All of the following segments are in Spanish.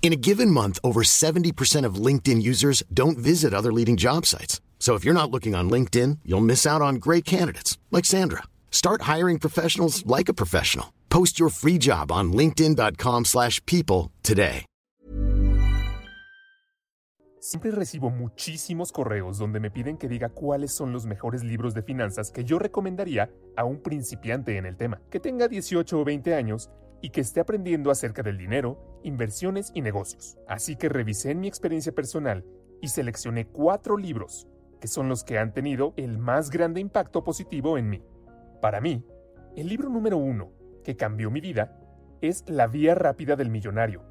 In a given month, over 70% of LinkedIn users don't visit other leading job sites. So if you're not looking on LinkedIn, you'll miss out on great candidates like Sandra. Start hiring professionals like a professional. Post your free job on linkedin.com/people today. Siempre recibo muchísimos correos donde me piden que diga cuáles son los mejores libros de finanzas que yo recomendaría a un principiante en el tema, que tenga 18 o 20 años y que esté aprendiendo acerca del dinero, inversiones y negocios. Así que revisé en mi experiencia personal y seleccioné cuatro libros que son los que han tenido el más grande impacto positivo en mí. Para mí, el libro número uno que cambió mi vida es La Vía Rápida del Millonario,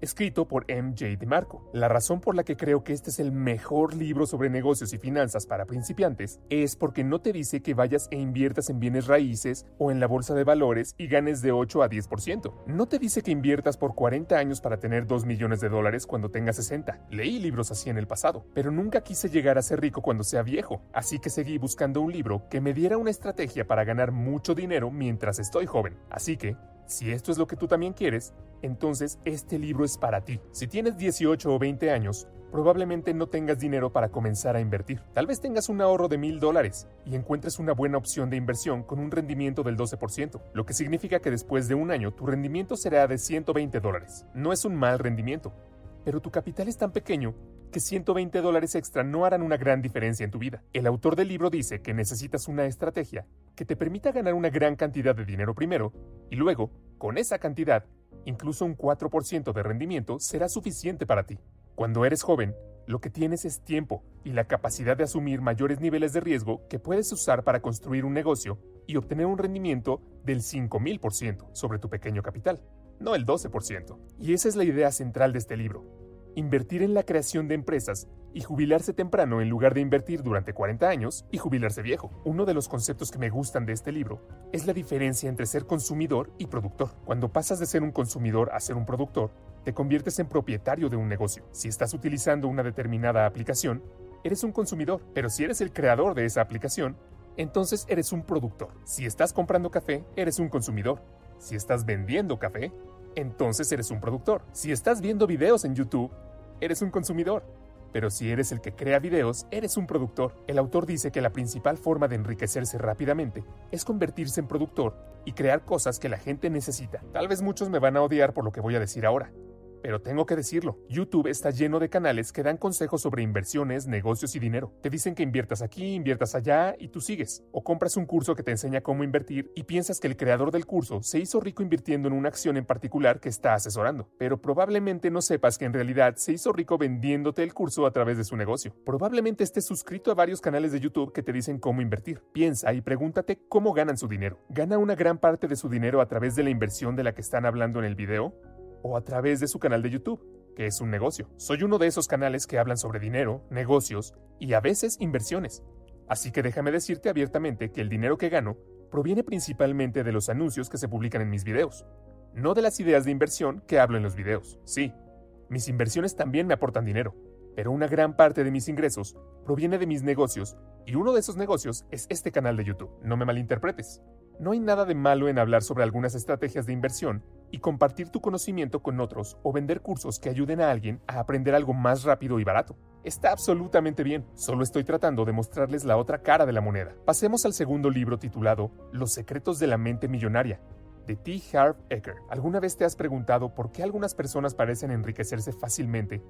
escrito por MJ DeMarco. La razón por la que creo que este es el mejor libro sobre negocios y finanzas para principiantes es porque no te dice que vayas e inviertas en bienes raíces o en la bolsa de valores y ganes de 8 a 10%. No te dice que inviertas por 40 años para tener 2 millones de dólares cuando tengas 60. Leí libros así en el pasado, pero nunca quise llegar a ser rico cuando sea viejo, así que seguí buscando un libro que me diera una estrategia para ganar mucho dinero mientras estoy joven. Así que, si esto es lo que tú también quieres, entonces este libro es para ti. Si tienes 18 o 20 años, probablemente no tengas dinero para comenzar a invertir. Tal vez tengas un ahorro de mil dólares y encuentres una buena opción de inversión con un rendimiento del 12%, lo que significa que después de un año tu rendimiento será de 120 dólares. No es un mal rendimiento, pero tu capital es tan pequeño que 120 dólares extra no harán una gran diferencia en tu vida. El autor del libro dice que necesitas una estrategia que te permita ganar una gran cantidad de dinero primero y luego, con esa cantidad, incluso un 4% de rendimiento será suficiente para ti. Cuando eres joven, lo que tienes es tiempo y la capacidad de asumir mayores niveles de riesgo que puedes usar para construir un negocio y obtener un rendimiento del 5000% sobre tu pequeño capital, no el 12%. Y esa es la idea central de este libro. Invertir en la creación de empresas y jubilarse temprano en lugar de invertir durante 40 años y jubilarse viejo. Uno de los conceptos que me gustan de este libro es la diferencia entre ser consumidor y productor. Cuando pasas de ser un consumidor a ser un productor, te conviertes en propietario de un negocio. Si estás utilizando una determinada aplicación, eres un consumidor, pero si eres el creador de esa aplicación, entonces eres un productor. Si estás comprando café, eres un consumidor. Si estás vendiendo café, entonces eres un productor. Si estás viendo videos en YouTube, eres un consumidor. Pero si eres el que crea videos, eres un productor. El autor dice que la principal forma de enriquecerse rápidamente es convertirse en productor y crear cosas que la gente necesita. Tal vez muchos me van a odiar por lo que voy a decir ahora, pero tengo que decirlo, YouTube está lleno de canales que dan consejos sobre inversiones, negocios y dinero. Te dicen que inviertas aquí, inviertas allá y tú sigues. O compras un curso que te enseña cómo invertir y piensas que el creador del curso se hizo rico invirtiendo en una acción en particular que está asesorando. Pero probablemente no sepas que en realidad se hizo rico vendiéndote el curso a través de su negocio. Probablemente estés suscrito a varios canales de YouTube que te dicen cómo invertir. Piensa y pregúntate cómo ganan su dinero. ¿Gana una gran parte de su dinero a través de la inversión de la que están hablando en el video? O a través de su canal de YouTube, que es un negocio. Soy uno de esos canales que hablan sobre dinero, negocios y a veces inversiones. Así que déjame decirte abiertamente que el dinero que gano proviene principalmente de los anuncios que se publican en mis videos, no de las ideas de inversión que hablo en los videos. Sí, mis inversiones también me aportan dinero, pero una gran parte de mis ingresos proviene de mis negocios y uno de esos negocios es este canal de YouTube. No me malinterpretes. No hay nada de malo en hablar sobre algunas estrategias de inversión y compartir tu conocimiento con otros o vender cursos que ayuden a alguien a aprender algo más rápido y barato. Está absolutamente bien, solo estoy tratando de mostrarles la otra cara de la moneda. Pasemos al segundo libro titulado Los secretos de la mente millonaria. de T. Harv Eker. ¿Alguna vez te has preguntado por qué algunas personas parecen enriquecerse fácilmente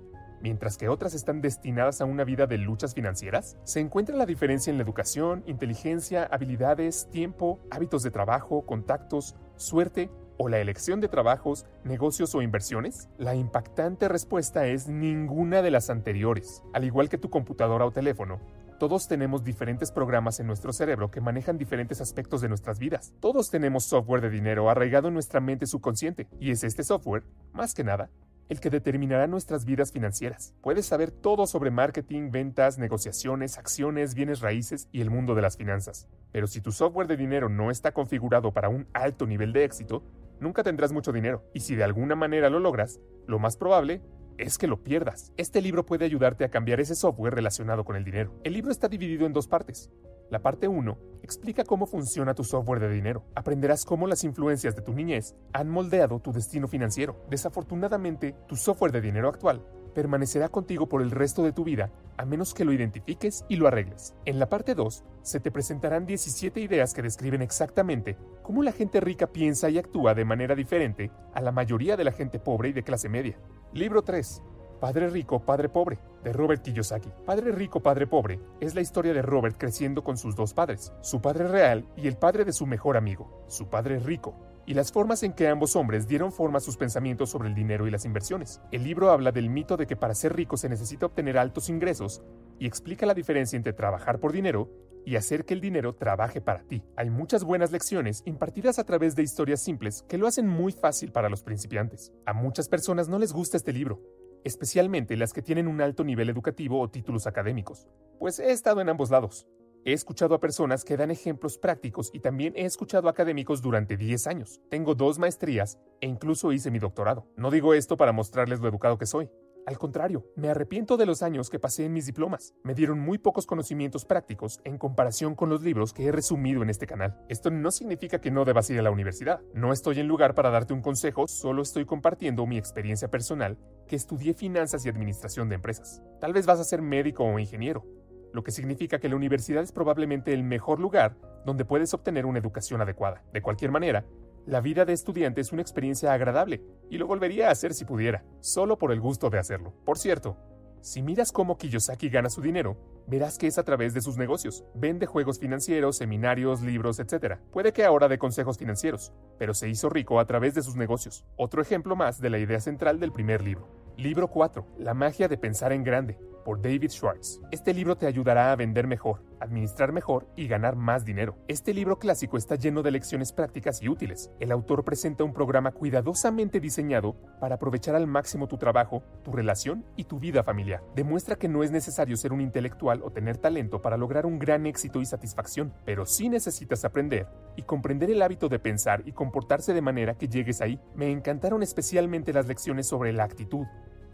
mientras que otras están destinadas a una vida de luchas financieras? ¿Se encuentra la diferencia en la educación, inteligencia, habilidades, tiempo, hábitos de trabajo, contactos, suerte o la elección de trabajos, negocios o inversiones? La impactante respuesta es ninguna de las anteriores. Al igual que tu computadora o teléfono, todos tenemos diferentes programas en nuestro cerebro que manejan diferentes aspectos de nuestras vidas. Todos tenemos software de dinero arraigado en nuestra mente subconsciente, y es este software, más que nada, el que determinará nuestras vidas financieras. Puedes saber todo sobre marketing, ventas, negociaciones, acciones, bienes raíces y el mundo de las finanzas. Pero si tu software de dinero no está configurado para un alto nivel de éxito, nunca tendrás mucho dinero. Y si de alguna manera lo logras, lo más probable es que lo pierdas. Este libro puede ayudarte a cambiar ese software relacionado con el dinero. El libro está dividido en dos partes. La parte 1 explica cómo funciona tu software de dinero. Aprenderás cómo las influencias de tu niñez han moldeado tu destino financiero. Desafortunadamente, tu software de dinero actual permanecerá contigo por el resto de tu vida a menos que lo identifiques y lo arregles. En la parte 2, se te presentarán 17 ideas que describen exactamente cómo la gente rica piensa y actúa de manera diferente a la mayoría de la gente pobre y de clase media. Libro 3. Padre Rico, Padre Pobre, de Robert Kiyosaki. Padre Rico, Padre Pobre es la historia de Robert creciendo con sus dos padres, su padre real y el padre de su mejor amigo, su padre rico, y las formas en que ambos hombres dieron forma a sus pensamientos sobre el dinero y las inversiones. El libro habla del mito de que para ser rico se necesita obtener altos ingresos y explica la diferencia entre trabajar por dinero y hacer que el dinero trabaje para ti. Hay muchas buenas lecciones impartidas a través de historias simples que lo hacen muy fácil para los principiantes. A muchas personas no les gusta este libro, especialmente las que tienen un alto nivel educativo o títulos académicos, pues he estado en ambos lados. He escuchado a personas que dan ejemplos prácticos y también he escuchado a académicos durante 10 años. Tengo dos maestrías e incluso hice mi doctorado. No digo esto para mostrarles lo educado que soy. Al contrario, me arrepiento de los años que pasé en mis diplomas. Me dieron muy pocos conocimientos prácticos en comparación con los libros que he resumido en este canal. Esto no significa que no debas ir a la universidad. No estoy en lugar para darte un consejo, solo estoy compartiendo mi experiencia personal que estudié finanzas y administración de empresas. Tal vez vas a ser médico o ingeniero, lo que significa que la universidad es probablemente el mejor lugar donde puedes obtener una educación adecuada. De cualquier manera, la vida de estudiante es una experiencia agradable y lo volvería a hacer si pudiera, solo por el gusto de hacerlo. Por cierto, si miras cómo Kiyosaki gana su dinero, verás que es a través de sus negocios. Vende juegos financieros, seminarios, libros, etc. Puede que ahora dé consejos financieros, pero se hizo rico a través de sus negocios. Otro ejemplo más de la idea central del primer libro. Libro 4. La magia de pensar en grande por David Schwartz. Este libro te ayudará a vender mejor, administrar mejor y ganar más dinero. Este libro clásico está lleno de lecciones prácticas y útiles. El autor presenta un programa cuidadosamente diseñado para aprovechar al máximo tu trabajo, tu relación y tu vida familiar. Demuestra que no es necesario ser un intelectual o tener talento para lograr un gran éxito y satisfacción, pero sí necesitas aprender y comprender el hábito de pensar y comportarse de manera que llegues ahí. Me encantaron especialmente las lecciones sobre la actitud,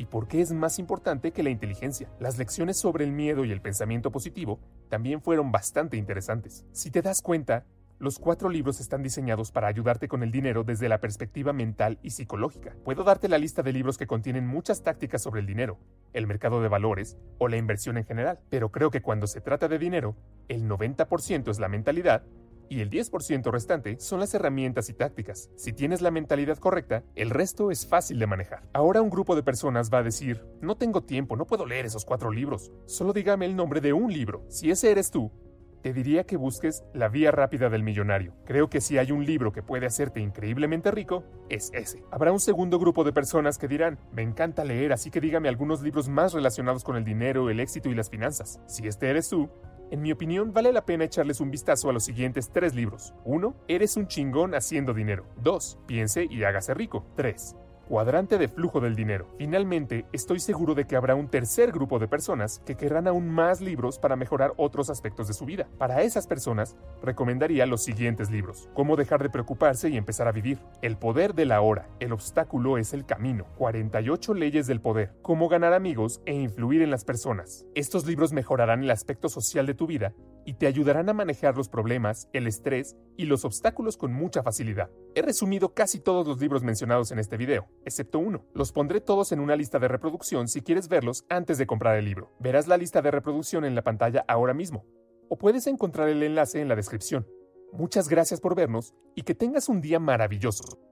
y por qué es más importante que la inteligencia. Las lecciones sobre el miedo y el pensamiento positivo también fueron bastante interesantes. Si te das cuenta, los cuatro libros están diseñados para ayudarte con el dinero desde la perspectiva mental y psicológica. Puedo darte la lista de libros que contienen muchas tácticas sobre el dinero, el mercado de valores o la inversión en general, pero creo que cuando se trata de dinero, el 90% es la mentalidad y el 10% restante son las herramientas y tácticas. Si tienes la mentalidad correcta, el resto es fácil de manejar. Ahora un grupo de personas va a decir, no tengo tiempo, no puedo leer esos cuatro libros, solo dígame el nombre de un libro. Si ese eres tú, te diría que busques La Vía Rápida del Millonario. Creo que si hay un libro que puede hacerte increíblemente rico, es ese. Habrá un segundo grupo de personas que dirán, me encanta leer, así que dígame algunos libros más relacionados con el dinero, el éxito y las finanzas. Si este eres tú, en mi opinión, vale la pena echarles un vistazo a los siguientes tres libros. 1. Eres un chingón haciendo dinero. 2. Piense y hágase rico. 3 cuadrante de flujo del dinero. Finalmente, estoy seguro de que habrá un tercer grupo de personas que querrán aún más libros para mejorar otros aspectos de su vida. Para esas personas, recomendaría los siguientes libros. Cómo dejar de preocuparse y empezar a vivir. El poder de la hora. El obstáculo es el camino. 48 leyes del poder. Cómo ganar amigos e influir en las personas. Estos libros mejorarán el aspecto social de tu vida y te ayudarán a manejar los problemas, el estrés y los obstáculos con mucha facilidad. He resumido casi todos los libros mencionados en este video, excepto uno. Los pondré todos en una lista de reproducción si quieres verlos antes de comprar el libro. Verás la lista de reproducción en la pantalla ahora mismo, o puedes encontrar el enlace en la descripción. Muchas gracias por vernos y que tengas un día maravilloso.